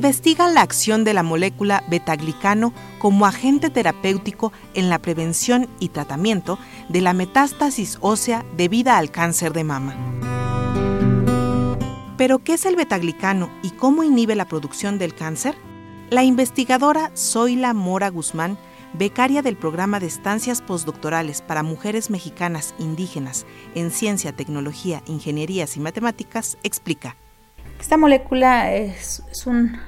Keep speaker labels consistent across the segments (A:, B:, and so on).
A: investiga la acción de la molécula betaglicano como agente terapéutico en la prevención y tratamiento de la metástasis ósea debida al cáncer de mama. ¿Pero qué es el betaglicano y cómo inhibe la producción del cáncer? La investigadora Zoila Mora Guzmán, becaria del programa de estancias postdoctorales para mujeres mexicanas indígenas en ciencia, tecnología, ingenierías y matemáticas, explica.
B: Esta molécula es, un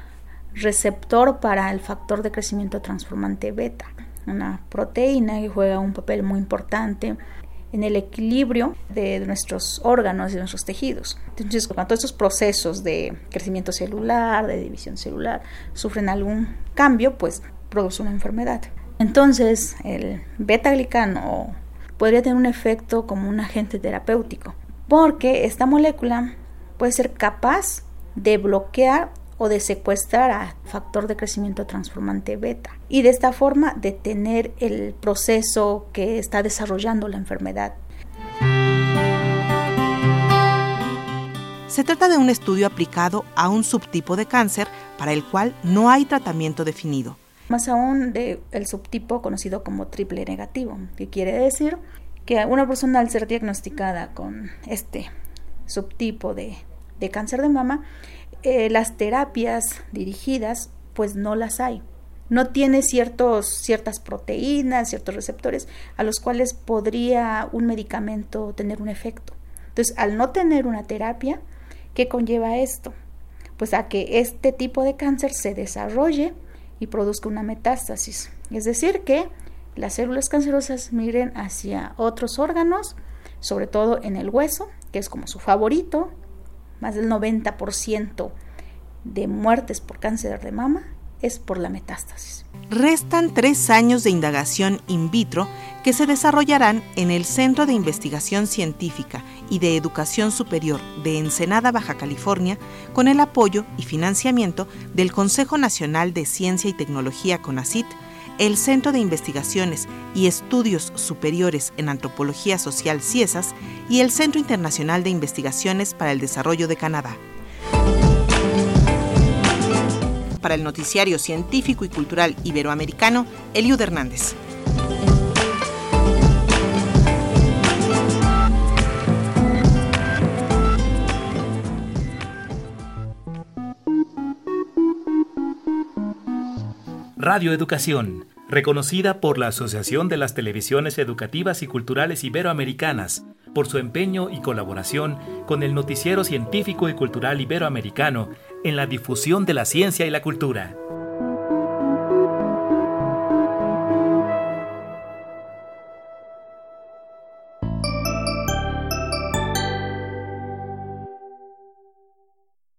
B: receptor para el factor de crecimiento transformante beta, una proteína que juega un papel muy importante en el equilibrio de nuestros órganos y nuestros tejidos. Entonces, cuando estos procesos de crecimiento celular, de división celular, sufren algún cambio, pues produce una enfermedad. Entonces, el beta-glicano podría tener un efecto como un agente terapéutico, porque esta molécula puede ser capaz de bloquear o de secuestrar a factor de crecimiento transformante beta y de esta forma detener el proceso que está desarrollando la enfermedad.
A: Se trata de un estudio aplicado a un subtipo de cáncer para el cual no hay tratamiento definido.
B: Más aún del subtipo conocido como triple negativo, que quiere decir que una persona al ser diagnosticada con este subtipo de, de cáncer de mama eh, las terapias dirigidas pues no las hay. No tiene ciertos, ciertas proteínas, ciertos receptores a los cuales podría un medicamento tener un efecto. Entonces, al no tener una terapia, ¿qué conlleva esto? Pues a que este tipo de cáncer se desarrolle y produzca una metástasis. Es decir, que las células cancerosas migren hacia otros órganos, sobre todo en el hueso, que es como su favorito, más del 90% de muertes por cáncer de mama es por la metástasis.
A: Restan tres años de indagación in vitro que se desarrollarán en el Centro de Investigación Científica y de Educación Superior de Ensenada, Baja California, con el apoyo y financiamiento del Consejo Nacional de Ciencia y Tecnología CONACIT, el Centro de Investigaciones y Estudios Superiores en Antropología Social CIESAS y el Centro Internacional de Investigaciones para el Desarrollo de Canadá. Para el Noticiario Científico y Cultural Iberoamericano, Eliud Hernández.
C: Radio Educación reconocida por la Asociación de las Televisiones Educativas y Culturales Iberoamericanas por su empeño y colaboración con el noticiero científico y cultural iberoamericano en la difusión de la ciencia y la cultura.